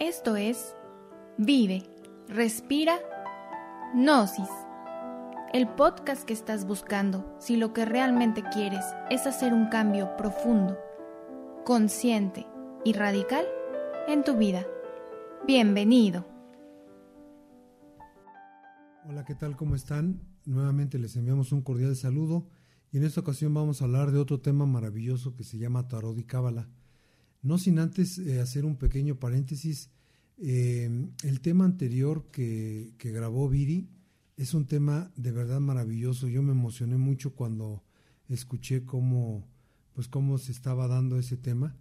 Esto es Vive, Respira, Gnosis. El podcast que estás buscando si lo que realmente quieres es hacer un cambio profundo, consciente y radical en tu vida. Bienvenido. Hola, ¿qué tal? ¿Cómo están? Nuevamente les enviamos un cordial saludo y en esta ocasión vamos a hablar de otro tema maravilloso que se llama Tarot y Cábala. No sin antes eh, hacer un pequeño paréntesis, eh, el tema anterior que, que, grabó Viri es un tema de verdad maravilloso. Yo me emocioné mucho cuando escuché cómo, pues cómo se estaba dando ese tema.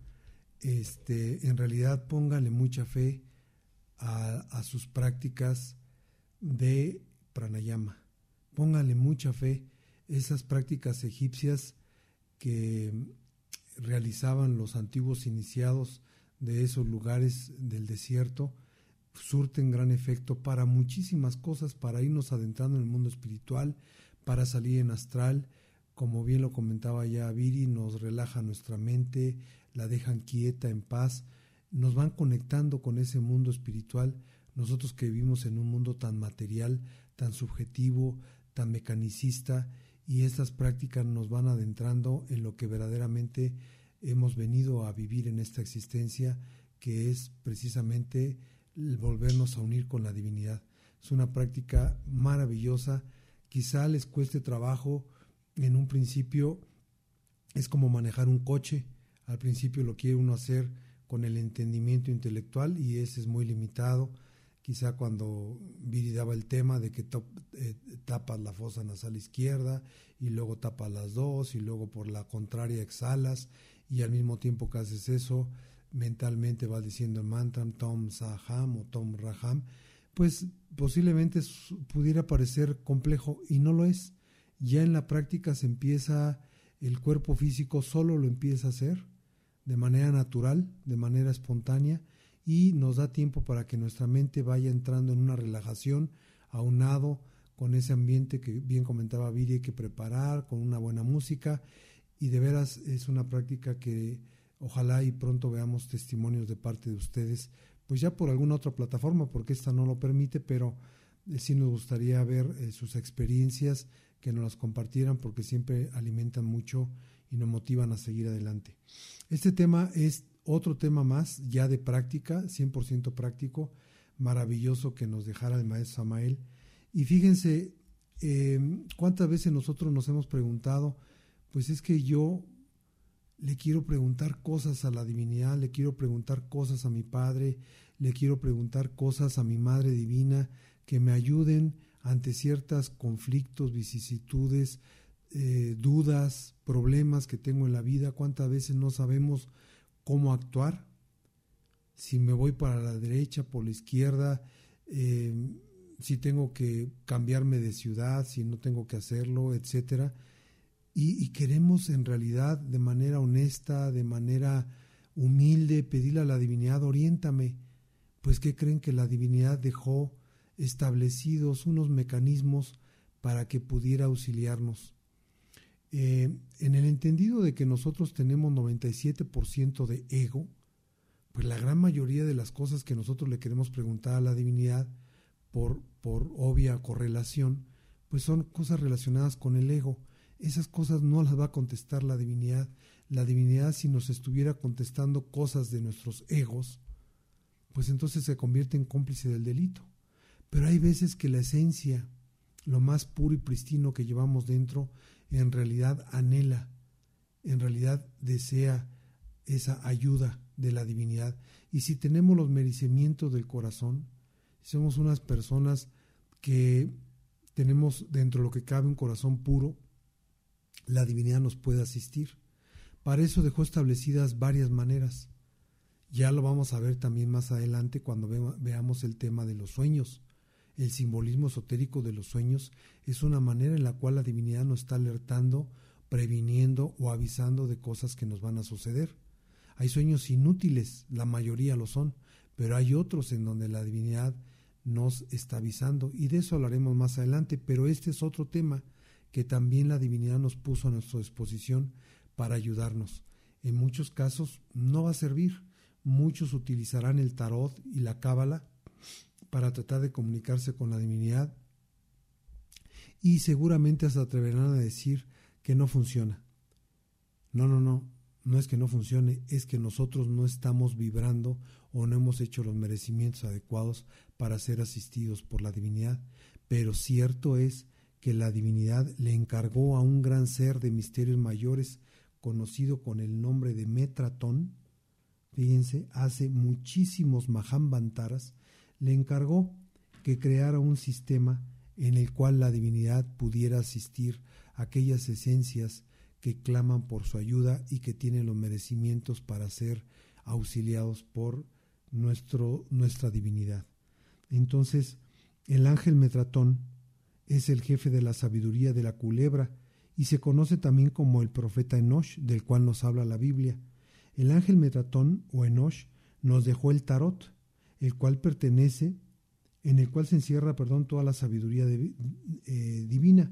Este, en realidad póngale mucha fe a, a sus prácticas de pranayama. Póngale mucha fe esas prácticas egipcias que realizaban los antiguos iniciados de esos lugares del desierto surten gran efecto para muchísimas cosas, para irnos adentrando en el mundo espiritual, para salir en astral, como bien lo comentaba ya Viri, nos relaja nuestra mente, la dejan quieta, en paz, nos van conectando con ese mundo espiritual, nosotros que vivimos en un mundo tan material, tan subjetivo, tan mecanicista, y estas prácticas nos van adentrando en lo que verdaderamente hemos venido a vivir en esta existencia, que es precisamente el volvernos a unir con la divinidad. Es una práctica maravillosa, quizá les cueste trabajo en un principio, es como manejar un coche, al principio lo quiere uno hacer con el entendimiento intelectual y ese es muy limitado, quizá cuando Viri daba el tema de que eh, tapas la fosa nasal izquierda y luego tapas las dos y luego por la contraria exhalas y al mismo tiempo que haces eso mentalmente vas diciendo el mantra Tom Saham o Tom Raham, pues posiblemente pudiera parecer complejo y no lo es. Ya en la práctica se empieza, el cuerpo físico solo lo empieza a hacer de manera natural, de manera espontánea, y nos da tiempo para que nuestra mente vaya entrando en una relajación aunado con ese ambiente que bien comentaba Viri que preparar, con una buena música y de veras es una práctica que ojalá y pronto veamos testimonios de parte de ustedes, pues ya por alguna otra plataforma, porque esta no lo permite, pero eh, sí nos gustaría ver eh, sus experiencias, que nos las compartieran, porque siempre alimentan mucho y nos motivan a seguir adelante. Este tema es otro tema más, ya de práctica, 100% práctico, maravilloso que nos dejara el maestro Samael. Y fíjense eh, cuántas veces nosotros nos hemos preguntado, pues es que yo le quiero preguntar cosas a la divinidad, le quiero preguntar cosas a mi Padre, le quiero preguntar cosas a mi Madre Divina que me ayuden ante ciertos conflictos, vicisitudes, eh, dudas, problemas que tengo en la vida, cuántas veces no sabemos cómo actuar, si me voy para la derecha, por la izquierda, eh, si tengo que cambiarme de ciudad, si no tengo que hacerlo, etcétera. Y, queremos en realidad de manera honesta, de manera humilde, pedirle a la divinidad, oriéntame. Pues que creen que la divinidad dejó establecidos unos mecanismos para que pudiera auxiliarnos. Eh, en el entendido de que nosotros tenemos 97% de ego, pues la gran mayoría de las cosas que nosotros le queremos preguntar a la divinidad por, por obvia correlación, pues son cosas relacionadas con el ego. Esas cosas no las va a contestar la divinidad. La divinidad si nos estuviera contestando cosas de nuestros egos, pues entonces se convierte en cómplice del delito. Pero hay veces que la esencia, lo más puro y pristino que llevamos dentro, en realidad anhela, en realidad desea esa ayuda de la divinidad. Y si tenemos los merecimientos del corazón, somos unas personas que tenemos dentro de lo que cabe un corazón puro, la divinidad nos puede asistir. Para eso dejó establecidas varias maneras. Ya lo vamos a ver también más adelante cuando veamos el tema de los sueños. El simbolismo esotérico de los sueños es una manera en la cual la divinidad nos está alertando, previniendo o avisando de cosas que nos van a suceder. Hay sueños inútiles, la mayoría lo son, pero hay otros en donde la divinidad nos está avisando y de eso hablaremos más adelante, pero este es otro tema que también la divinidad nos puso a nuestra disposición para ayudarnos. En muchos casos no va a servir, muchos utilizarán el tarot y la cábala para tratar de comunicarse con la divinidad y seguramente se atreverán a decir que no funciona. No, no, no, no es que no funcione, es que nosotros no estamos vibrando o no hemos hecho los merecimientos adecuados para ser asistidos por la divinidad. Pero cierto es que la divinidad le encargó a un gran ser de misterios mayores, conocido con el nombre de Metratón, fíjense, hace muchísimos Mahambantaras, le encargó que creara un sistema en el cual la divinidad pudiera asistir a aquellas esencias que claman por su ayuda y que tienen los merecimientos para ser auxiliados por nuestro, nuestra divinidad. Entonces, el ángel Metratón es el jefe de la sabiduría de la culebra y se conoce también como el profeta Enosh, del cual nos habla la Biblia. El ángel Metratón o Enosh nos dejó el tarot, el cual pertenece, en el cual se encierra, perdón, toda la sabiduría eh, divina.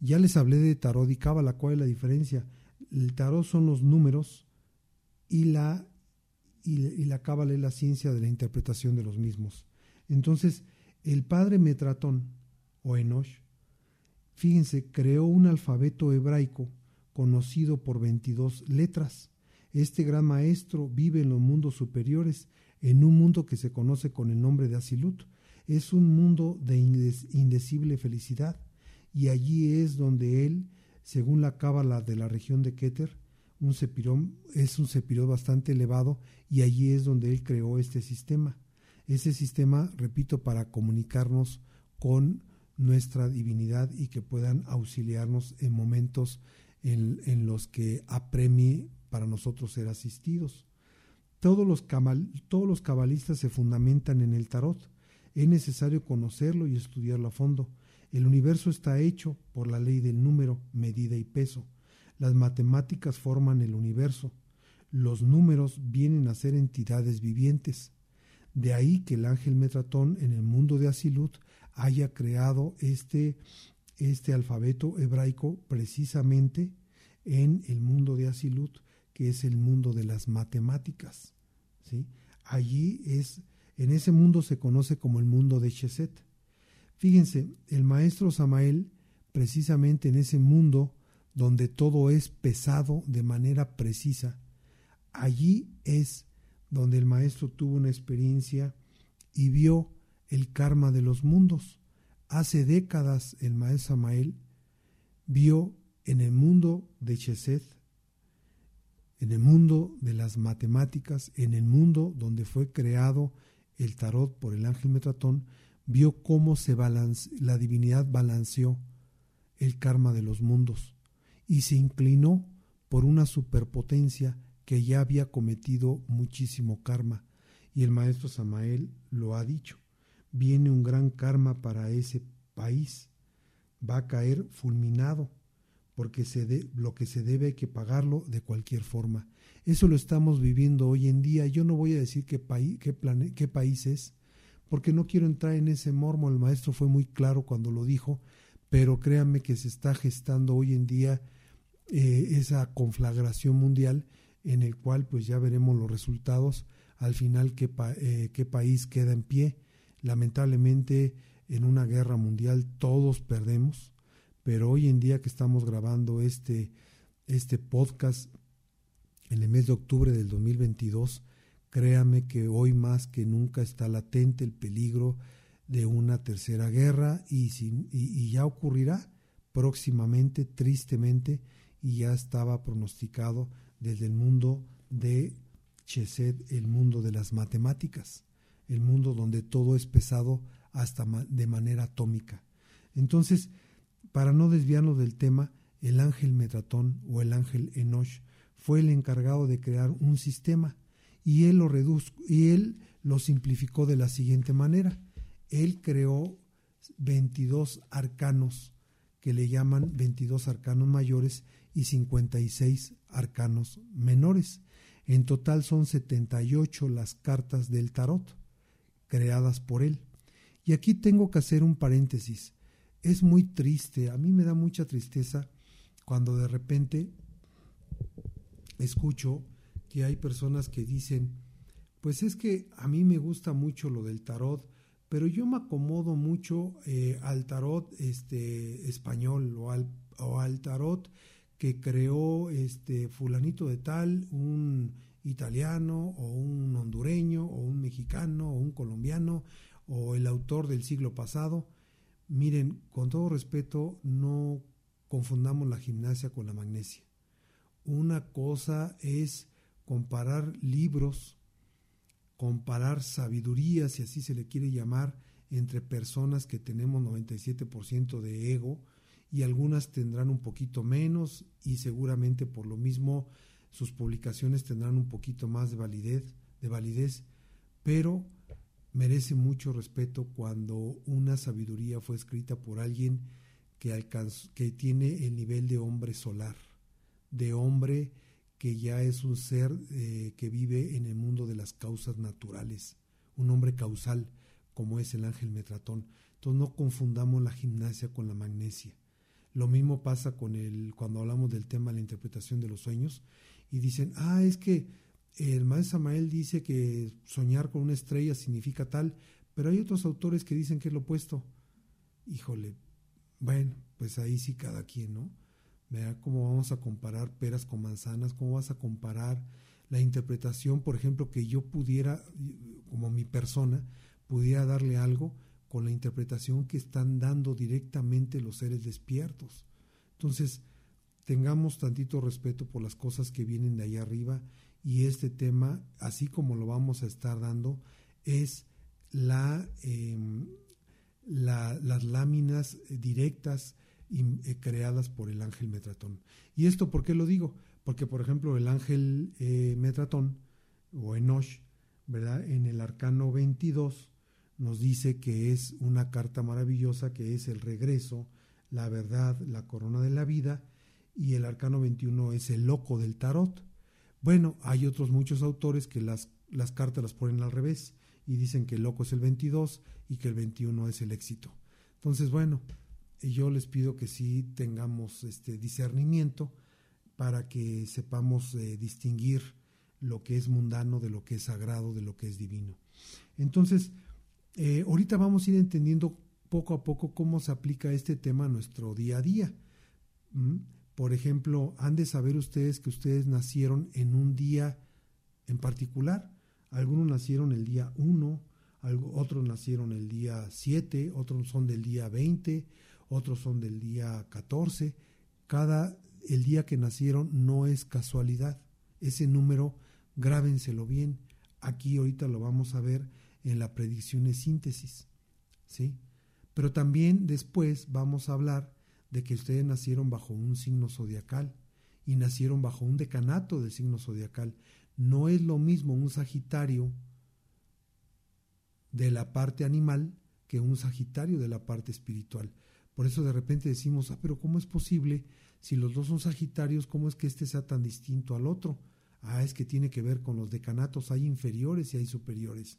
Ya les hablé de tarot y cábala, ¿cuál es la diferencia? El tarot son los números y la, y, la cábala es la ciencia de la interpretación de los mismos. Entonces, el padre Metratón, o Enosh, fíjense, creó un alfabeto hebraico conocido por 22 letras. Este gran maestro vive en los mundos superiores, en un mundo que se conoce con el nombre de Asilut. Es un mundo de indecible felicidad y allí es donde él, según la cábala de la región de Keter, un es un sepirón bastante elevado y allí es donde él creó este sistema. Ese sistema, repito, para comunicarnos con nuestra divinidad y que puedan auxiliarnos en momentos en, en los que apremie para nosotros ser asistidos. Todos los, todos los cabalistas se fundamentan en el tarot. Es necesario conocerlo y estudiarlo a fondo. El universo está hecho por la ley del número, medida y peso. Las matemáticas forman el universo. Los números vienen a ser entidades vivientes. De ahí que el ángel Metratón en el mundo de Asilut haya creado este, este alfabeto hebraico precisamente en el mundo de Asilut, que es el mundo de las matemáticas. ¿sí? Allí es, en ese mundo se conoce como el mundo de Cheset. Fíjense, el maestro Samael, precisamente en ese mundo donde todo es pesado de manera precisa, allí es donde el maestro tuvo una experiencia y vio el karma de los mundos. Hace décadas el maestro Samael vio en el mundo de Chesed, en el mundo de las matemáticas, en el mundo donde fue creado el tarot por el ángel Metratón, vio cómo se balance, la divinidad balanceó el karma de los mundos y se inclinó por una superpotencia que ya había cometido muchísimo karma. Y el maestro Samael lo ha dicho, viene un gran karma para ese país, va a caer fulminado, porque se de, lo que se debe hay que pagarlo de cualquier forma. Eso lo estamos viviendo hoy en día. Yo no voy a decir qué, país, qué, qué país es, porque no quiero entrar en ese mormo, el maestro fue muy claro cuando lo dijo, pero créanme que se está gestando hoy en día eh, esa conflagración mundial en el cual pues ya veremos los resultados, al final qué, eh, qué país queda en pie. Lamentablemente en una guerra mundial todos perdemos, pero hoy en día que estamos grabando este, este podcast en el mes de octubre del 2022, Créame que hoy más que nunca está latente el peligro de una tercera guerra y, y, ya ocurrirá próximamente, tristemente, y ya estaba pronosticado desde el mundo de Chesed, el mundo de las matemáticas, el mundo donde todo es pesado hasta de manera atómica. Entonces, para no desviarnos del tema, el ángel Metatón o el ángel Enosh fue el encargado de crear un sistema y él lo y él lo simplificó de la siguiente manera. Él creó 22 arcanos que le llaman 22 arcanos mayores y 56 arcanos menores. En total son 78 las cartas del tarot creadas por él. Y aquí tengo que hacer un paréntesis. Es muy triste, a mí me da mucha tristeza cuando de repente escucho que hay personas que dicen, Pues es que a mí me gusta mucho lo del tarot, pero yo me acomodo mucho eh, al tarot este, español o al, o al tarot que creó este fulanito de tal, un italiano o un hondureño o un mexicano o un colombiano o el autor del siglo pasado. Miren, con todo respeto, no confundamos la gimnasia con la magnesia. Una cosa es comparar libros, comparar sabiduría, si así se le quiere llamar, entre personas que tenemos 97% de ego y algunas tendrán un poquito menos y seguramente por lo mismo sus publicaciones tendrán un poquito más de validez, de validez, pero merece mucho respeto cuando una sabiduría fue escrita por alguien que, que tiene el nivel de hombre solar, de hombre que ya es un ser eh, que vive en el mundo de las causas naturales, un hombre causal como es el ángel Metratón. Entonces no confundamos la gimnasia con la magnesia. Lo mismo pasa con el cuando hablamos del tema de la interpretación de los sueños y dicen, ah, es que el maestro Samael dice que soñar con una estrella significa tal, pero hay otros autores que dicen que es lo opuesto. Híjole, bueno, pues ahí sí cada quien, ¿no? Vea cómo vamos a comparar peras con manzanas, cómo vas a comparar la interpretación, por ejemplo, que yo pudiera, como mi persona, pudiera darle algo con la interpretación que están dando directamente los seres despiertos. Entonces, tengamos tantito respeto por las cosas que vienen de allá arriba y este tema, así como lo vamos a estar dando, es la, em, las láminas directas eh, creadas por el ángel Metratón. ¿Y esto por qué lo digo? Porque, por ejemplo, el ángel eh, Metratón o Enosh, ¿verdad? En el arcano 22 nos dice que es una carta maravillosa, que es el regreso, la verdad, la corona de la vida, y el arcano 21 es el loco del tarot. Bueno, hay otros muchos autores que las, las cartas las ponen al revés y dicen que el loco es el 22 y que el 21 es el éxito. Entonces, bueno, yo les pido que sí tengamos este discernimiento para que sepamos eh, distinguir lo que es mundano de lo que es sagrado, de lo que es divino. Entonces, eh, ahorita vamos a ir entendiendo poco a poco cómo se aplica este tema a nuestro día a día. Por ejemplo, han de saber ustedes que ustedes nacieron en un día en particular. Algunos nacieron el día 1, otros nacieron el día 7, otros son del día 20, otros son del día 14. Cada el día que nacieron no es casualidad. Ese número, grábenselo bien. Aquí ahorita lo vamos a ver en la predicción de síntesis. ¿Sí? Pero también después vamos a hablar de que ustedes nacieron bajo un signo zodiacal y nacieron bajo un decanato del signo zodiacal. No es lo mismo un Sagitario de la parte animal que un Sagitario de la parte espiritual. Por eso de repente decimos, ah, pero ¿cómo es posible? Si los dos son Sagitarios, ¿cómo es que este sea tan distinto al otro? Ah, es que tiene que ver con los decanatos, hay inferiores y hay superiores.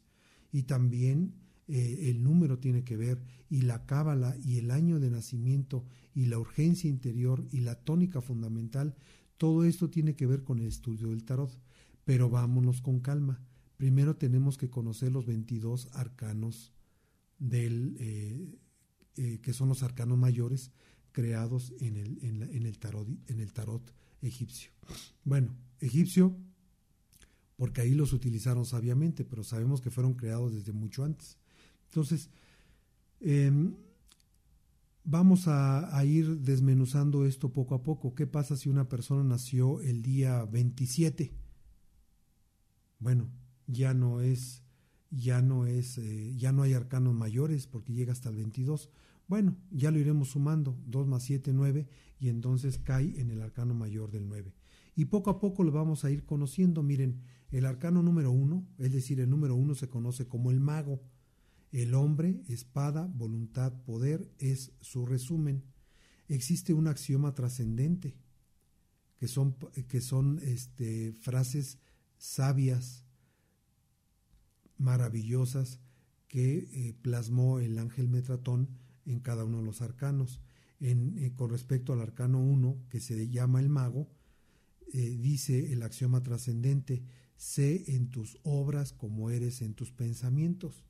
Y también eh, el número tiene que ver, y la cábala y el año de nacimiento y la urgencia interior y la tónica fundamental, todo esto tiene que ver con el estudio del tarot. Pero vámonos con calma. Primero tenemos que conocer los 22 arcanos del, eh, eh, que son los arcanos mayores creados en el, en el, tarot, en el tarot egipcio. Bueno, egipcio porque ahí los utilizaron sabiamente, pero sabemos que fueron creados desde mucho antes. Entonces, em, vamos a, ir desmenuzando esto poco a poco. ¿Qué pasa si una persona nació el día 27? Bueno, ya no es, ya no es, eh, ya no hay arcanos mayores porque llega hasta el 22. Bueno, ya lo iremos sumando, 2 más 7, 9, y entonces cae en el arcano mayor del 9. Y poco a poco lo vamos a ir conociendo. Miren, el arcano número 1, es decir, el número 1 se conoce como el mago. El hombre, espada, voluntad, poder es su resumen. Existe un axioma trascendente, que son, que son este, frases sabias, maravillosas, que eh, plasmó el ángel Metratón en cada uno de los arcanos. Eh, con respecto al arcano 1, que se llama el mago, eh, dice el axioma trascendente, sé en tus obras como eres en tus pensamientos.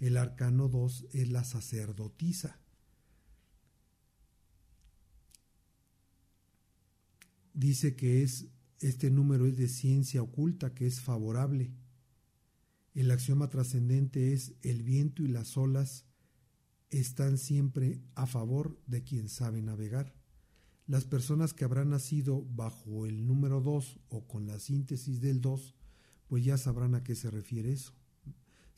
El arcano 2 es la sacerdotisa. Dice que es este número es de ciencia oculta, que es favorable. El axioma trascendente es el viento y las olas están siempre a favor de quien sabe navegar. Las personas que habrán nacido bajo el número 2 o con la síntesis del 2, pues ya sabrán a qué se refiere eso.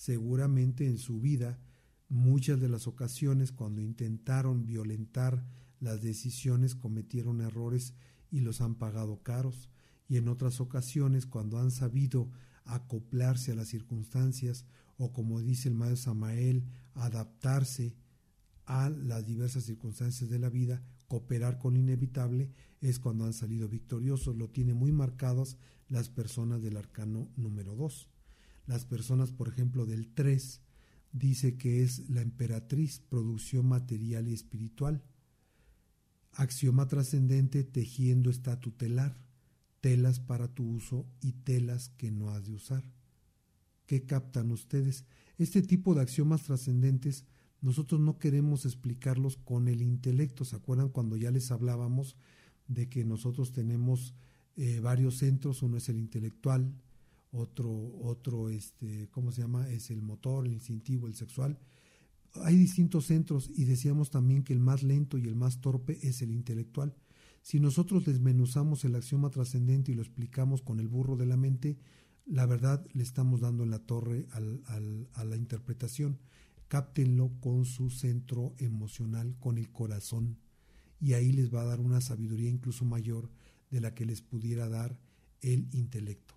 Seguramente en su vida, muchas de las ocasiones cuando intentaron violentar las decisiones cometieron errores y los han pagado caros, y en otras ocasiones cuando han sabido acoplarse a las circunstancias o como dice el maestro Samael, adaptarse a las diversas circunstancias de la vida, cooperar con lo inevitable, es cuando han salido victoriosos. Lo tiene muy marcadas las personas del arcano número 2. Las personas, por ejemplo, del 3, dice que es la emperatriz, producción material y espiritual. Axioma trascendente, tejiendo está tutelar, telas para tu uso y telas que no has de usar. ¿Qué captan ustedes? Este tipo de axiomas trascendentes nosotros no queremos explicarlos con el intelecto. ¿Se acuerdan cuando ya les hablábamos de que nosotros tenemos eh, varios centros? Uno es el intelectual, otro, otro, este, ¿cómo se llama? Es el motor, el instintivo, el sexual. Hay distintos centros y decíamos también que el más lento y el más torpe es el intelectual. Si nosotros desmenuzamos el axioma trascendente y lo explicamos con el burro de la mente, la verdad le estamos dando en la torre al, a la interpretación cáptenlo con su centro emocional, con el corazón, y ahí les va a dar una sabiduría incluso mayor de la que les pudiera dar el intelecto.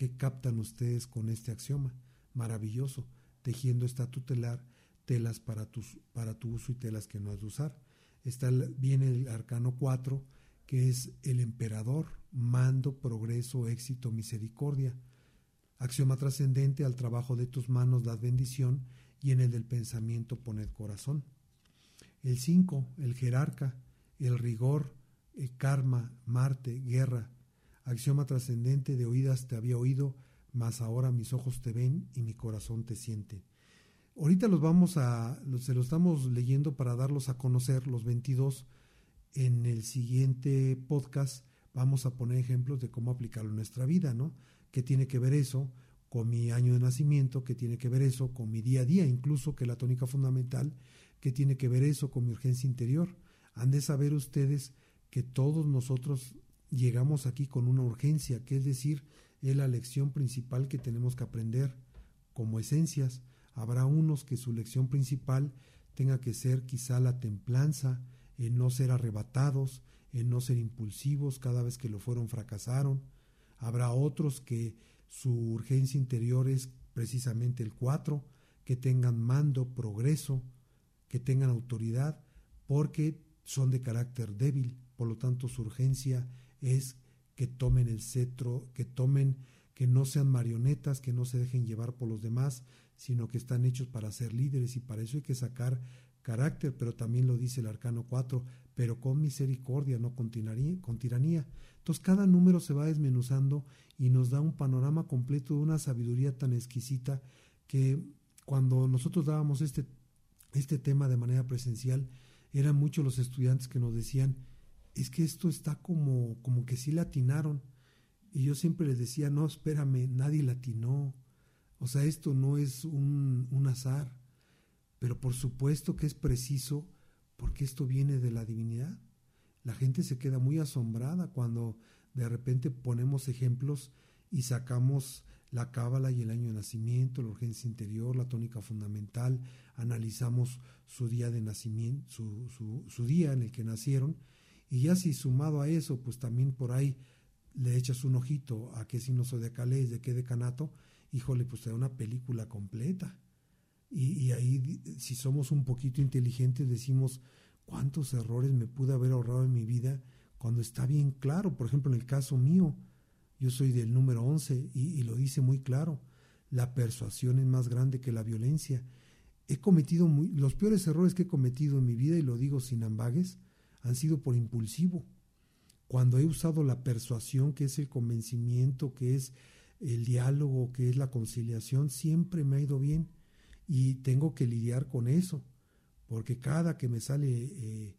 ¿Qué captan ustedes con este axioma? Maravilloso, tejiendo esta tutelar, telas para, tus, para tu uso y telas que no has de usar. Está, viene el arcano 4, que es el emperador, mando, progreso, éxito, misericordia. Axioma trascendente, al trabajo de tus manos das bendición y en el del pensamiento poned corazón. El 5, el jerarca, el rigor, el karma, Marte, guerra, axioma trascendente de oídas te había oído, mas ahora mis ojos te ven y mi corazón te siente. Ahorita los vamos a, se los estamos leyendo para darlos a conocer, los 22. En el siguiente podcast vamos a poner ejemplos de cómo aplicarlo en nuestra vida, ¿no? ¿Qué tiene que ver eso? con mi año de nacimiento, que tiene que ver eso con mi día a día, incluso que la tónica fundamental, que tiene que ver eso con mi urgencia interior. Han de saber ustedes que todos nosotros llegamos aquí con una urgencia, que es decir, es la lección principal que tenemos que aprender como esencias. Habrá unos que su lección principal tenga que ser quizá la templanza, en no ser arrebatados, en no ser impulsivos cada vez que lo fueron fracasaron. Habrá otros que su urgencia interior es precisamente el 4, que tengan mando, progreso, que tengan autoridad, porque son de carácter débil, por lo tanto su urgencia es que tomen el cetro, que tomen, que no sean marionetas, que no se dejen llevar por los demás, sino que están hechos para ser líderes y para eso hay que sacar carácter, pero también lo dice el arcano 4, pero con misericordia, no con tiranía, con tiranía. Entonces cada número se va desmenuzando y nos da un panorama completo de una sabiduría tan exquisita que cuando nosotros dábamos este, este tema de manera presencial, eran muchos los estudiantes que nos decían, es que esto está como, como que sí latinaron. Y yo siempre les decía, no, espérame, nadie latinó. O sea, esto no es un, un azar. Pero por supuesto que es preciso porque esto viene de la divinidad. La gente se queda muy asombrada cuando de repente ponemos ejemplos y sacamos la cábala y el año de nacimiento, la urgencia interior, la tónica fundamental, analizamos su día de nacimiento, su, su, día en el que nacieron, y ya si sumado a eso, pues también por ahí le echas un ojito a qué signo zodiacal de qué decanato, híjole, pues te da una película completa. Y, y ahí, si somos un poquito inteligentes, decimos, ¿Cuántos errores me pude haber ahorrado en mi vida cuando está bien claro? Por ejemplo, en el caso mío, yo soy del número 11 y, lo dice muy claro, la persuasión es más grande que la violencia. He cometido los peores errores que he cometido en mi vida, y lo digo sin ambagues, han sido por impulsivo. Cuando he usado la persuasión, que es el convencimiento, que es el diálogo, que es la conciliación, siempre me ha ido bien y tengo que lidiar con eso, porque cada que me sale, eh,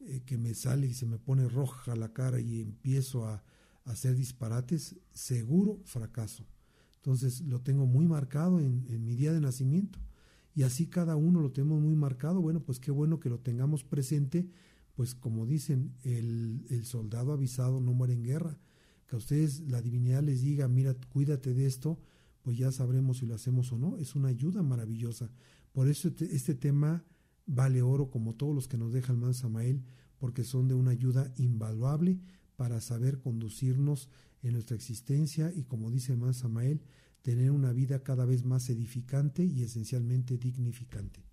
eh, que me sale y se me pone roja la cara y empiezo a, hacer disparates, seguro fracaso. Entonces lo tengo muy marcado en, en mi día de nacimiento y así cada uno lo tenemos muy marcado. Bueno, pues qué bueno que lo tengamos presente, pues como dicen, el, el soldado avisado no muere en guerra que a ustedes la divinidad les diga, mira, cuídate de esto, pues ya sabremos si lo hacemos o no. Es una ayuda maravillosa. Por eso este, este tema vale oro como todos los que nos deja el man Samael, porque son de una ayuda invaluable para saber conducirnos en nuestra existencia y como dice el man Samael, tener una vida cada vez más edificante y esencialmente dignificante.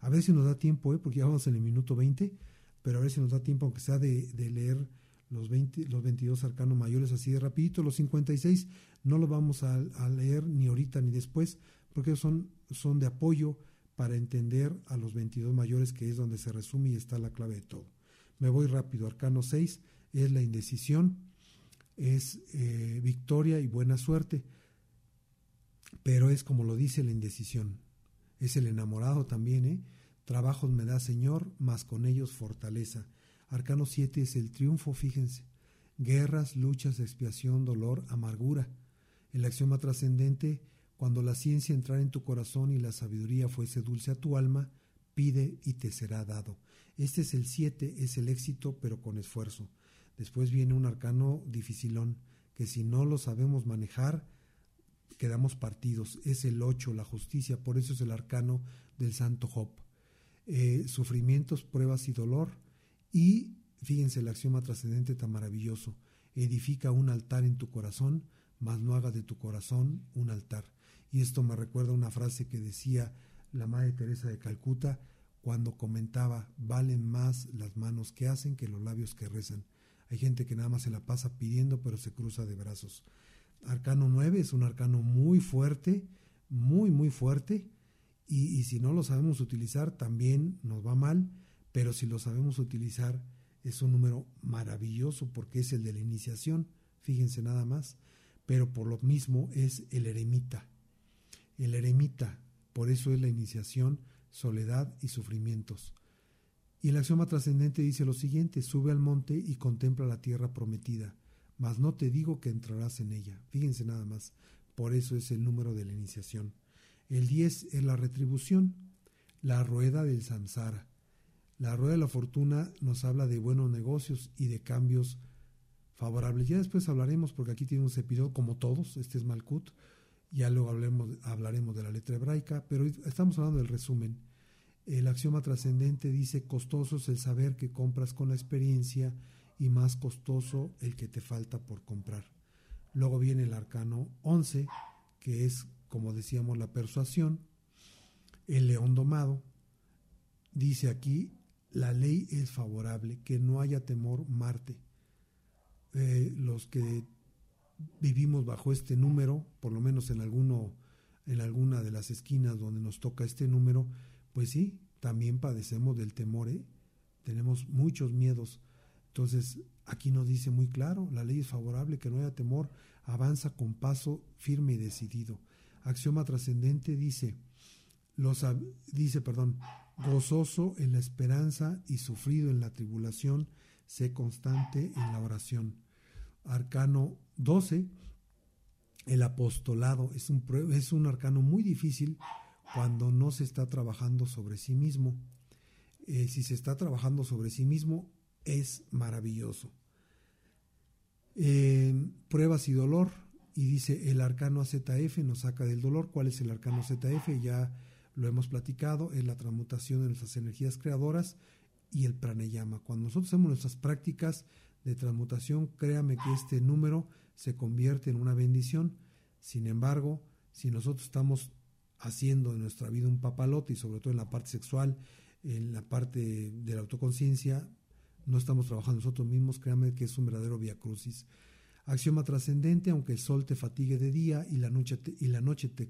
A ver si nos da tiempo, ¿eh? porque ya vamos en el minuto 20, pero a ver si nos da tiempo, aunque sea de, de leer los, 20, los 22 arcanos mayores así de rapidito, los 56 no los vamos a, leer ni ahorita ni después, porque son, son de apoyo para entender a los 22 mayores, que es donde se resume y está la clave de todo. Me voy rápido, arcano 6 es la indecisión, es eh, victoria y buena suerte, pero es como lo dice la indecisión, es el enamorado también, ¿eh? Trabajos me da Señor, más con ellos fortaleza Arcano 7 es el triunfo, fíjense. Guerras, luchas, expiación, dolor, amargura. El axioma trascendente, cuando la ciencia entrara en tu corazón y la sabiduría fuese dulce a tu alma, pide y te será dado. Este es el 7, es el éxito, pero con esfuerzo. Después viene un arcano dificilón, que si no lo sabemos manejar, quedamos partidos. Es el 8, la justicia, por eso es el arcano del santo Job. Eh, sufrimientos, pruebas y dolor y fíjense el axioma trascendente tan maravilloso. Edifica un altar en tu corazón, mas no haga de tu corazón un altar. Y esto me recuerda una frase que decía la Madre Teresa de Calcuta cuando comentaba, valen más las manos que hacen que los labios que rezan. Hay gente que nada más se la pasa pidiendo, pero se cruza de brazos. Arcano 9 es un arcano muy fuerte, muy, muy fuerte, y, si no lo sabemos utilizar también nos va mal, pero si lo sabemos utilizar es un número maravilloso porque es el de la iniciación, fíjense nada más, pero por lo mismo es el eremita. El eremita, por eso es la iniciación, soledad y sufrimientos. Y el axioma trascendente dice lo siguiente, sube al monte y contempla la tierra prometida, mas no te digo que entrarás en ella. Fíjense nada más, por eso es el número de la iniciación. El 10 es la retribución, la rueda del samsara. La rueda de la fortuna nos habla de buenos negocios y de cambios favorables. Ya después hablaremos, porque aquí tiene un cepillo como todos, este es Malkut, ya luego hablaremos de la letra hebraica, pero estamos hablando del resumen. El axioma trascendente dice, costoso es el saber que compras con la experiencia y más costoso el que te falta por comprar. Luego viene el arcano 11, que es, como decíamos, la persuasión. El león domado dice aquí, la ley es favorable, que no haya temor Marte. Eh, los que vivimos bajo este número, por lo menos en alguno, en alguna de las esquinas donde nos toca este número, pues sí, también padecemos del temor, ¿eh? tenemos muchos miedos. Entonces, aquí nos dice muy claro, la ley es favorable, que no haya temor, avanza con paso firme y decidido. Axioma trascendente dice, los, dice, perdón, gozoso en la esperanza y sufrido en la tribulación, sé constante en la oración. Arcano 12, el apostolado es un, es un arcano muy difícil cuando no se está trabajando sobre sí mismo. Eh, si se está trabajando sobre sí mismo, es maravilloso. Eh, pruebas y dolor, y dice el arcano ZF nos saca del dolor. ¿Cuál es el arcano ZF? Ya lo hemos platicado, es la transmutación de nuestras energías creadoras y el pranayama. Cuando nosotros hacemos nuestras prácticas de transmutación, créame que este número se convierte en una bendición. Sin embargo, si nosotros estamos haciendo en nuestra vida un papalote y sobre todo en la parte sexual, en la parte de la autoconciencia, no estamos trabajando nosotros mismos, créame que es un verdadero via crucis. Axioma trascendente, aunque el sol te fatigue de día y la noche y la noche te,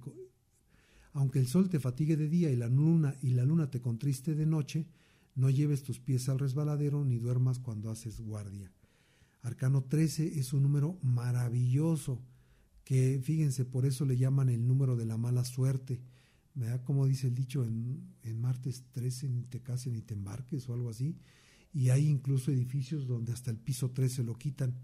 aunque el sol te fatigue de día y la luna y la luna te contriste de noche, no lleves tus pies al resbaladero ni duermas cuando haces guardia. Arcano 13 es un número maravilloso que fíjense, por eso le llaman el número de la mala suerte. ¿Verdad? Como dice el dicho, en, en martes 13 ni te cases ni te embarques o algo así. Y hay incluso edificios donde hasta el piso 13 lo quitan.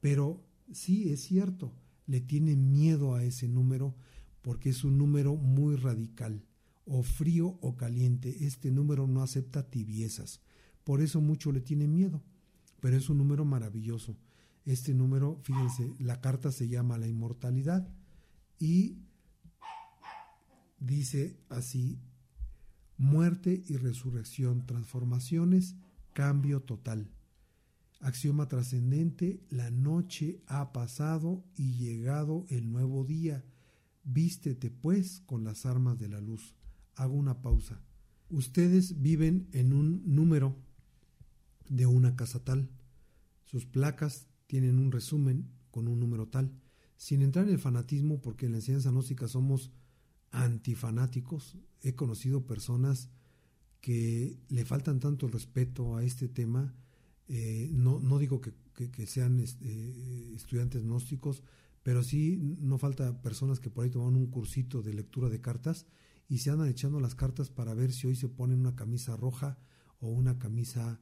Pero sí, es cierto, le tienen miedo a ese número porque es un número muy radical, o frío o caliente. Este número no acepta tibiezas. Por eso mucho le tienen miedo. Pero es un número maravilloso. Este número, fíjense, la carta se llama la inmortalidad y dice así, muerte y resurrección, transformaciones, cambio total. Axioma trascendente, la noche ha pasado y llegado el nuevo día. Vístete pues con las armas de la luz. Hago una pausa. Ustedes viven en un número de una casa tal. Sus placas tienen un resumen con un número tal, sin entrar en el fanatismo, porque en la enseñanza gnóstica somos antifanáticos. He conocido personas que le faltan tanto respeto a este tema. Eh, no, no digo que, sean este, estudiantes gnósticos, pero sí no falta personas que por ahí toman un cursito de lectura de cartas y se andan echando las cartas para ver si hoy se ponen una camisa roja o una camisa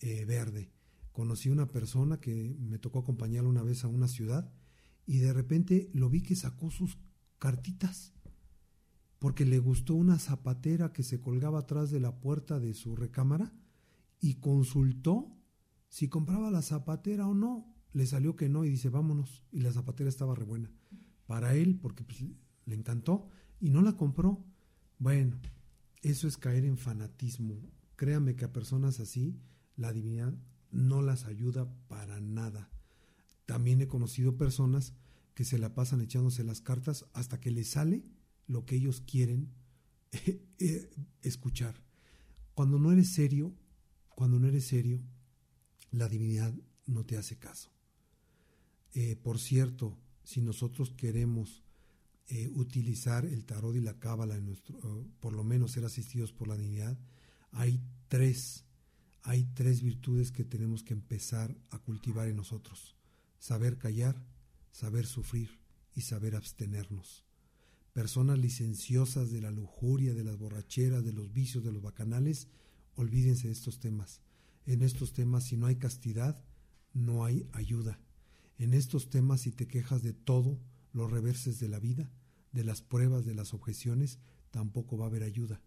eh, verde. Conocí una persona que me tocó acompañarlo una vez a una ciudad y de repente lo vi que sacó sus cartitas porque le gustó una zapatera que se colgaba atrás de la puerta de su recámara y consultó si compraba la zapatera o no. Le salió que no y dice vámonos y la zapatera estaba re buena para él porque pues, le encantó y no la compró. Bueno, eso es caer en fanatismo. Créame que a personas así la divinidad no las ayuda para nada. También he conocido personas que se la pasan echándose las cartas hasta que les sale lo que ellos quieren eh, escuchar. Cuando no eres serio, cuando no eres serio, la divinidad no te hace caso. Eh, por cierto, si nosotros queremos eh, utilizar el tarot y la cábala en nuestro, por lo menos ser asistidos por la divinidad, hay tres hay tres virtudes que tenemos que empezar a cultivar en nosotros. Saber callar, saber sufrir y saber abstenernos. Personas licenciosas de la lujuria, de las borracheras, de los vicios, de los bacanales, olvídense de estos temas. En estos temas, si no hay castidad, no hay ayuda. En estos temas, si te quejas de todo, los reverses de la vida, de las pruebas, de las objeciones, tampoco va a haber ayuda.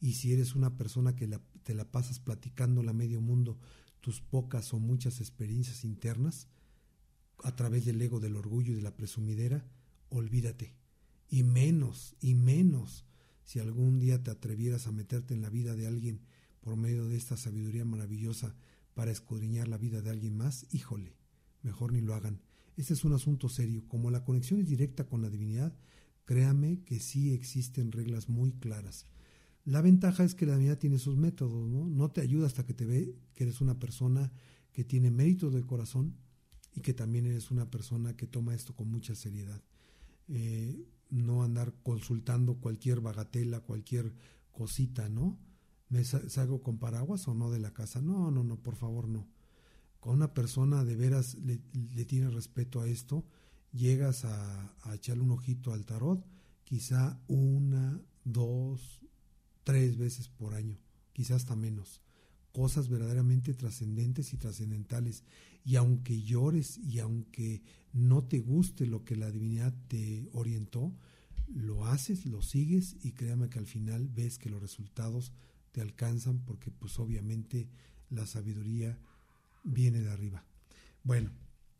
Y si eres una persona que te la pasas platicando a medio mundo tus pocas o muchas experiencias internas, a través del ego, del orgullo y de la presumidera, olvídate. Y menos, y menos, si algún día te atrevieras a meterte en la vida de alguien por medio de esta sabiduría maravillosa para escudriñar la vida de alguien más, híjole, mejor ni lo hagan. Este es un asunto serio. Como la conexión es directa con la divinidad, créame que sí existen reglas muy claras. La ventaja es que la divinidad tiene sus métodos, ¿no? No te ayuda hasta que te ve que eres una persona que tiene méritos de corazón y que también eres una persona que toma esto con mucha seriedad. Eh, no andar consultando cualquier bagatela, cualquier cosita, ¿no? ¿Me salgo con paraguas o no de la casa? No, no, no, por favor, no. Con una persona de veras le, tiene respeto a esto, llegas a, a echarle un ojito al tarot, quizá una, dos, tres veces por año, quizás hasta menos. Cosas verdaderamente trascendentes y trascendentales. Y aunque llores y aunque no te guste lo que la divinidad te orientó, lo haces, lo sigues y créame que al final ves que los resultados te alcanzan porque pues obviamente la sabiduría viene de arriba. Bueno,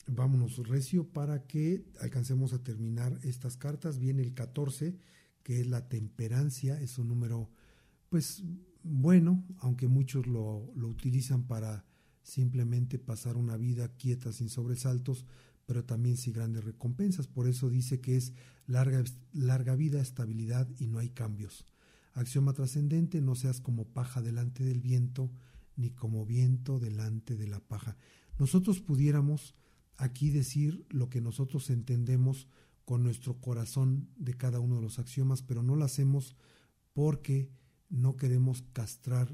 vámonos recio para que alcancemos a terminar estas cartas. Viene el 14, que es la temperancia, es un número pues bueno, aunque muchos lo, lo utilizan para simplemente pasar una vida quieta sin sobresaltos, pero también sin grandes recompensas. Por eso dice que es larga, larga vida, estabilidad y no hay cambios. Axioma trascendente, no seas como paja delante del viento, ni como viento delante de la paja. Nosotros pudiéramos aquí decir lo que nosotros entendemos con nuestro corazón de cada uno de los axiomas, pero no lo hacemos porque no queremos castrar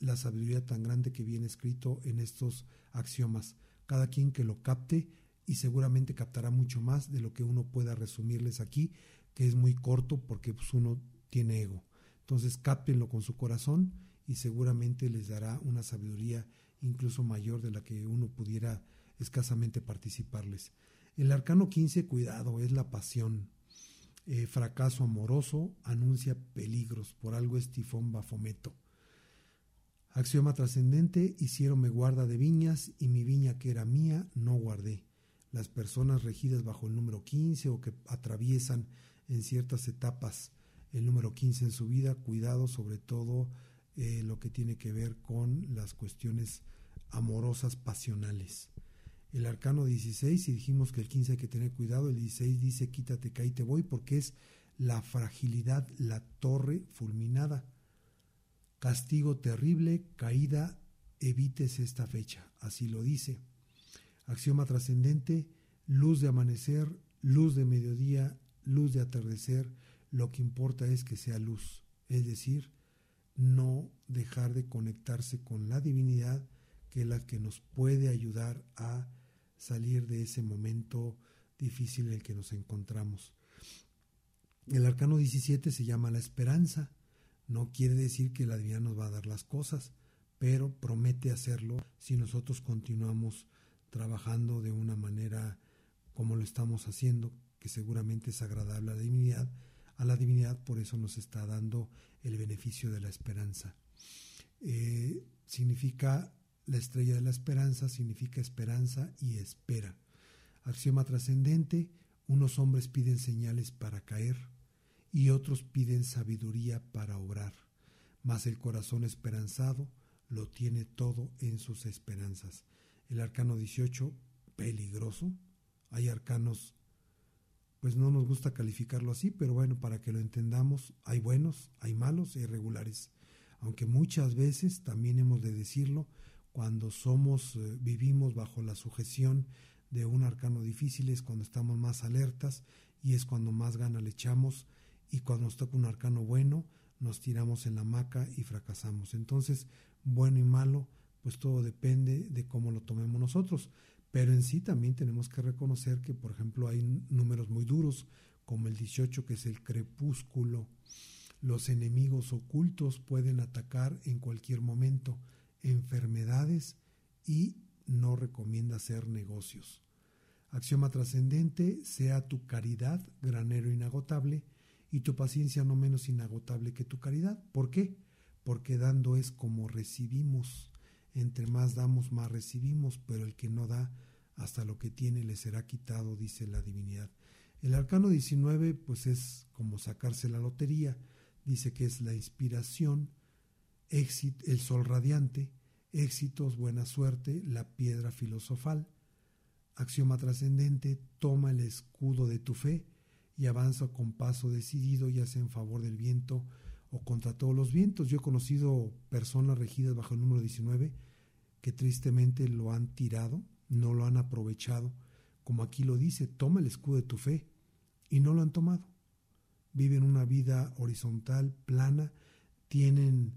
la sabiduría tan grande que viene escrito en estos axiomas. Cada quien que lo capte y seguramente captará mucho más de lo que uno pueda resumirles aquí, que es muy corto porque pues, uno tiene ego. Entonces cáptenlo con su corazón y seguramente les dará una sabiduría incluso mayor de la que uno pudiera escasamente participarles. El arcano 15, cuidado, es la pasión. Eh, fracaso amoroso anuncia peligros, por algo es tifón bafometo. Axioma trascendente, hicieron me guarda de viñas y mi viña que era mía no guardé. Las personas regidas bajo el número 15 o que atraviesan en ciertas etapas el número 15 en su vida, cuidado sobre todo eh, lo que tiene que ver con las cuestiones amorosas pasionales. El arcano 16, si dijimos que el 15 hay que tener cuidado, el 16 dice quítate ahí te voy porque es la fragilidad, la torre fulminada. Castigo terrible, caída, evites esta fecha, así lo dice. Axioma trascendente, luz de amanecer, luz de mediodía, luz de atardecer, lo que importa es que sea luz, es decir, no dejar de conectarse con la divinidad, que es la que nos puede ayudar a salir de ese momento difícil en el que nos encontramos. El arcano 17 se llama la esperanza. No quiere decir que la divinidad nos va a dar las cosas, pero promete hacerlo si nosotros continuamos trabajando de una manera como lo estamos haciendo, que seguramente es agradable a la divinidad, a la divinidad por eso nos está dando el beneficio de la esperanza. Eh, significa la estrella de la esperanza, significa esperanza y espera. Axioma trascendente, unos hombres piden señales para caer y otros piden sabiduría para obrar, mas el corazón esperanzado lo tiene todo en sus esperanzas. El arcano 18, peligroso. Hay arcanos pues no nos gusta calificarlo así, pero bueno, para que lo entendamos, hay buenos, hay malos e irregulares. Aunque muchas veces también hemos de decirlo, cuando somos, eh, vivimos bajo la sujeción de un arcano difícil es cuando estamos más alertas y es cuando más gana le echamos y cuando nos toca un arcano bueno nos tiramos en la hamaca y fracasamos. Entonces, bueno y malo, pues todo depende de cómo lo tomemos nosotros. Pero en sí también tenemos que reconocer que, por ejemplo, hay números muy duros, como el 18, que es el crepúsculo. Los enemigos ocultos pueden atacar en cualquier momento, enfermedades y no recomienda hacer negocios. Axioma trascendente, sea tu caridad granero inagotable y tu paciencia no menos inagotable que tu caridad. ¿Por qué? Porque dando es como recibimos. Entre más damos, más recibimos, pero el que no da, hasta lo que tiene le será quitado, dice la divinidad. El arcano 19, pues es como sacarse la lotería, dice que es la inspiración, éxito, el sol radiante, éxitos, buena suerte, la piedra filosofal. Axioma trascendente, toma el escudo de tu fe y avanza con paso decidido, ya sea en favor del viento o contra todos los vientos. Yo he conocido personas regidas bajo el número 19 que tristemente lo han tirado, no lo han aprovechado, como aquí lo dice, toma el escudo de tu fe, y no lo han tomado. Viven una vida horizontal, plana, tienen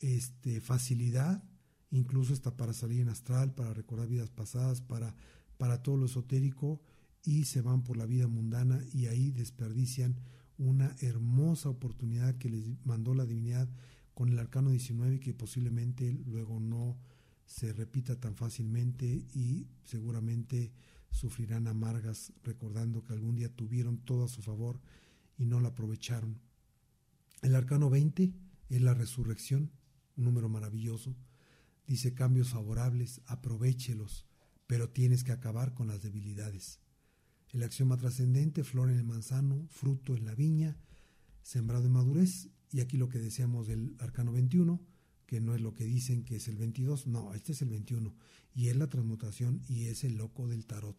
este, facilidad, incluso hasta para salir en astral, para recordar vidas pasadas, para, para todo lo esotérico, y se van por la vida mundana y ahí desperdician una hermosa oportunidad que les mandó la divinidad con el arcano 19 que posiblemente luego no se repita tan fácilmente y seguramente sufrirán amargas recordando que algún día tuvieron todo a su favor y no lo aprovecharon. El arcano 20 es la resurrección, un número maravilloso. Dice cambios favorables, aprovechelos, pero tienes que acabar con las debilidades. El axioma trascendente, flor en el manzano, fruto en la viña, sembrado en madurez, y aquí lo que deseamos del arcano 21, que no es lo que dicen que es el 22, no, este es el 21, y es la transmutación y es el loco del tarot.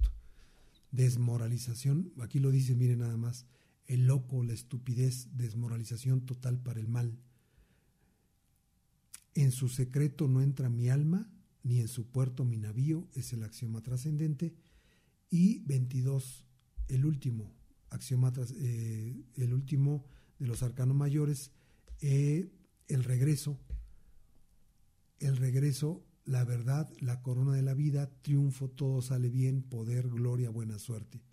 Desmoralización, aquí lo dice, miren nada más, el loco, la estupidez, desmoralización total para el mal. En su secreto no entra mi alma, ni en su puerto mi navío, es el axioma trascendente, y 22, el último axioma, eh, el último de los arcanos mayores, eh, el regreso. El regreso la verdad, la corona de la vida, triunfo, todo sale bien, poder, gloria, buena suerte.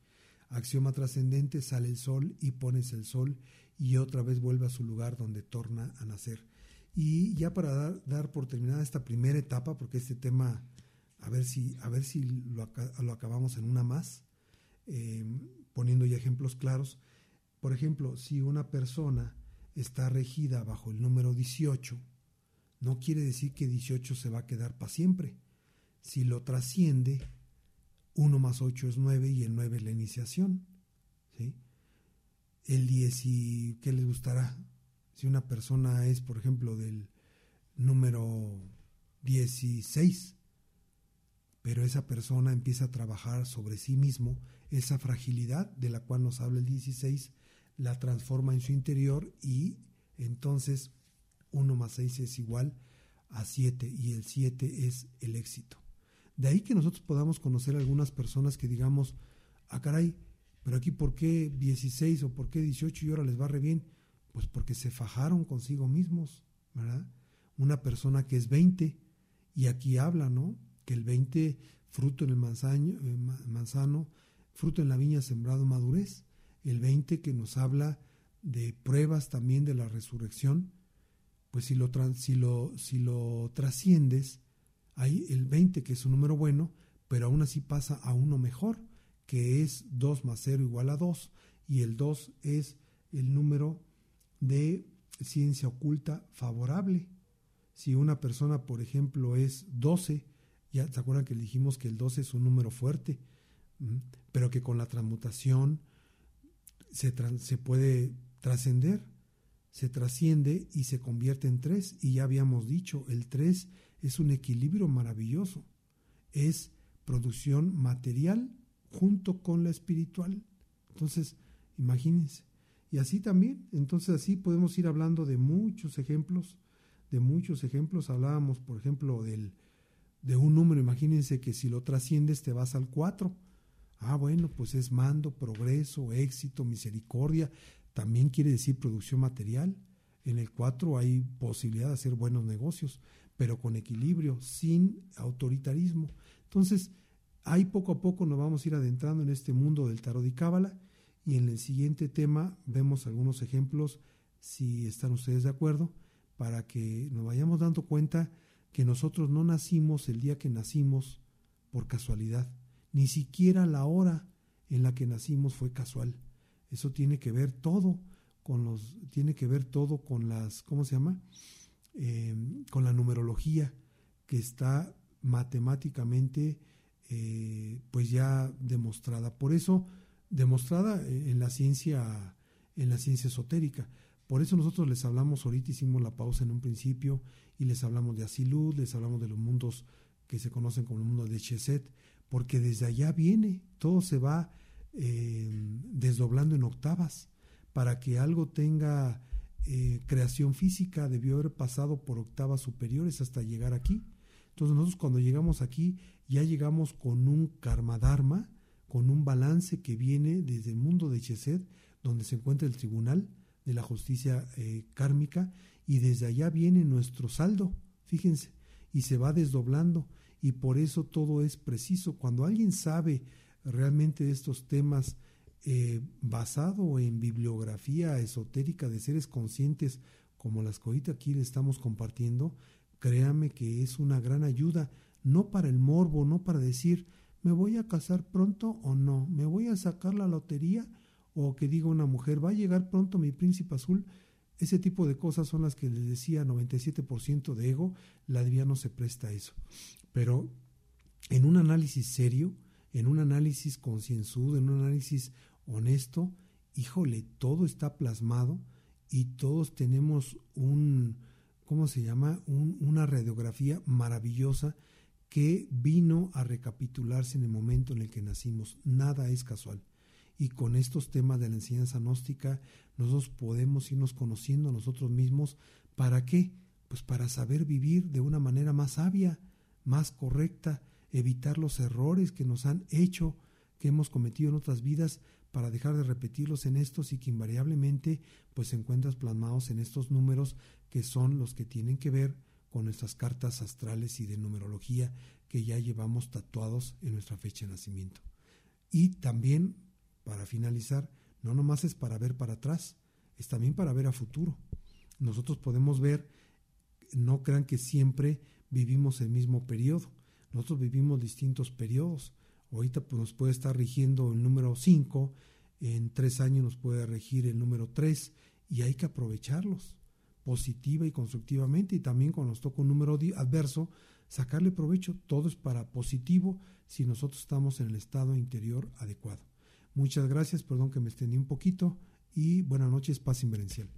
Axioma trascendente, sale el sol y pones el sol y otra vez vuelve a su lugar donde torna a nacer. Y ya para dar, dar por terminada esta primera etapa, porque este tema, a ver si, a ver si lo, lo acabamos en una más, eh, poniendo ya ejemplos claros. Por ejemplo, si una persona está regida bajo el número 18, no quiere decir que 18 se va a quedar para siempre. Si lo trasciende, 1 más 8 es 9 y el 9 es la iniciación. El 10 y ¿qué les gustará? Si una persona es, por ejemplo, del número 16, pero esa persona empieza a trabajar sobre sí mismo, esa fragilidad de la cual nos habla el 16, la transforma en su interior y entonces 1 más 6 es igual a 7 y el 7 es el éxito. De ahí que nosotros podamos conocer algunas personas que digamos, ah caray, pero aquí por qué 16 o por qué 18 y ahora les va re bien? Pues porque se fajaron consigo mismos, ¿verdad? Una persona que es 20 y aquí habla, ¿no? Que el 20 fruto en el manzano, eh, manzano fruto en la viña sembrado madurez. El 20 que nos habla de pruebas también de la resurrección pues si lo, si lo, si lo trasciendes, hay el 20 que es un número bueno, pero aún así pasa a uno mejor, que es 2 más 0 igual a 2, y el 2 es el número de ciencia oculta favorable. Si una persona, por ejemplo, es 12, ya se acuerdan que dijimos que el 12 es un número fuerte, pero que con la transmutación se, se puede trascender se trasciende y se convierte en tres. Y ya habíamos dicho, el tres es un equilibrio maravilloso. Es producción material junto con la espiritual. Entonces, imagínense. Y así también, entonces así podemos ir hablando de muchos ejemplos, de muchos ejemplos. Hablábamos, por ejemplo, del, de un número, imagínense que si lo trasciendes te vas al cuatro Ah, bueno, pues es mando, progreso, éxito, misericordia, también quiere decir producción material. En el 4 hay posibilidad de hacer buenos negocios, pero con equilibrio, sin autoritarismo. Entonces, ahí poco a poco nos vamos a ir adentrando en este mundo del tarot y cábala y en el siguiente tema vemos algunos ejemplos, si están ustedes de acuerdo, para que nos vayamos dando cuenta que nosotros no nacimos el día que nacimos por casualidad, ni siquiera la hora en la que nacimos fue casual. Eso tiene que ver todo con los, tiene que ver todo con las, ¿cómo se llama? Eh, con la numerología que está matemáticamente eh, pues ya demostrada. Por eso, demostrada en la ciencia, en la ciencia esotérica. Por eso nosotros les hablamos, ahorita hicimos la pausa en un principio y les hablamos de Asilud, les hablamos de los mundos que se conocen como el mundo de Cheset, porque desde allá viene, todo se va eh, desdoblando en octavas. Para que algo tenga eh, creación física debió haber pasado por octavas superiores hasta llegar aquí. Entonces nosotros cuando llegamos aquí ya llegamos con un karma dharma, con un balance que viene desde el mundo de Chesed, donde se encuentra el tribunal de la justicia eh, kármica, y desde allá viene nuestro saldo, fíjense, y se va desdoblando, y por eso todo es preciso. Cuando alguien sabe realmente estos temas eh, basado en bibliografía esotérica de seres conscientes como las que ahorita aquí le estamos compartiendo, créame que es una gran ayuda, no para el morbo, no para decir, me voy a casar pronto o no, me voy a sacar la lotería o que diga una mujer, va a llegar pronto mi príncipe azul. Ese tipo de cosas son las que les decía 97% de ego, la divina no se presta a eso. Pero en un análisis serio, en un análisis concienzudo, en un análisis honesto, híjole, todo está plasmado y todos tenemos un, ¿cómo se llama? una radiografía maravillosa que vino a recapitularse en el momento en el que nacimos. Nada es casual. Y con estos temas de la enseñanza gnóstica, nosotros podemos irnos conociendo nosotros mismos. ¿Para qué? Pues para saber vivir de una manera más sabia, más correcta, evitar los errores que nos han hecho, que hemos cometido en otras vidas, para dejar de repetirlos en estos y que invariablemente pues se encuentran plasmados en estos números que son los que tienen que ver con nuestras cartas astrales y de numerología que ya llevamos tatuados en nuestra fecha de nacimiento. Y también, para finalizar, no nomás es para ver para atrás, es también para ver a futuro. Nosotros podemos ver, no crean que siempre vivimos el mismo periodo, nosotros vivimos distintos periodos. Ahorita pues, nos puede estar rigiendo el número 5, en tres años nos puede regir el número 3 y hay que aprovecharlos positiva y constructivamente y también cuando nos toca un número adverso, sacarle provecho. Todo es para positivo si nosotros estamos en el estado interior adecuado. Muchas gracias, perdón que me extendí un poquito y buenas noches, paz inverencial.